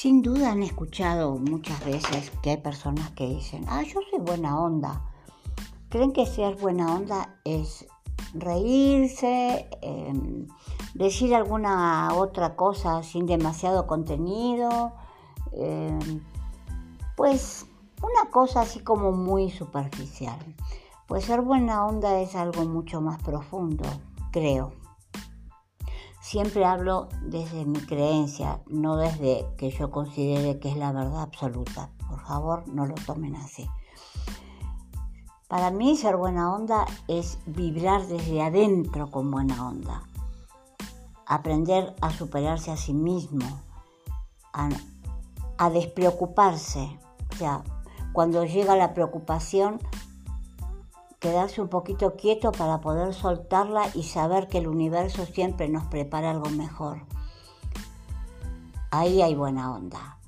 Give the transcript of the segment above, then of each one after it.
Sin duda han escuchado muchas veces que hay personas que dicen, ah, yo soy buena onda. Creen que ser buena onda es reírse, em, decir alguna otra cosa sin demasiado contenido, em, pues una cosa así como muy superficial. Pues ser buena onda es algo mucho más profundo, creo. Siempre hablo desde mi creencia, no desde que yo considere que es la verdad absoluta. Por favor, no lo tomen así. Para mí ser buena onda es vibrar desde adentro con buena onda. Aprender a superarse a sí mismo, a, despreocuparse. O sea, cuando llega la preocupación, quedarse un poquito quieto para poder soltarla y saber que el universo siempre nos prepara algo mejor. Ahí hay buena onda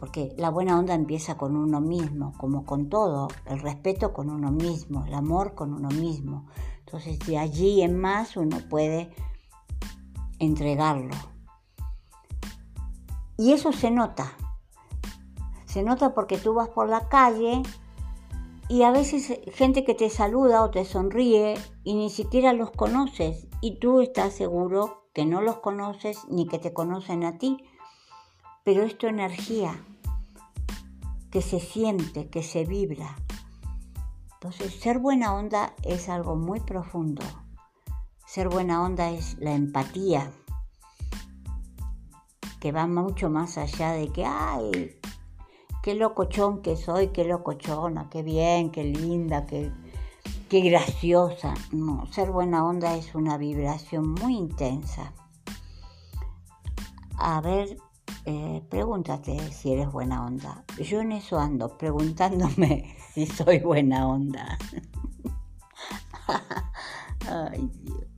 porque la buena onda empieza con uno mismo, como con todo, el respeto con uno mismo, el amor con uno mismo. Entonces de allí en más uno puede entregarlo. Y eso se nota. Se nota porque tú vas por la calle y a veces gente que te saluda o te sonríe y ni siquiera los conoces y tú estás seguro que no los conoces ni que te conocen a ti, pero es tu energía que se siente, que se vibra. Entonces, ser buena onda es algo muy profundo. Ser buena onda es la empatía, que va mucho más allá de que, ay, qué locochón que soy, qué locochona, qué bien, qué linda, qué, qué graciosa. No, ser buena onda es una vibración muy intensa. A ver, eh, pregúntate si eres buena onda. Yo en eso ando, preguntándome si soy buena onda. Ay, Dios.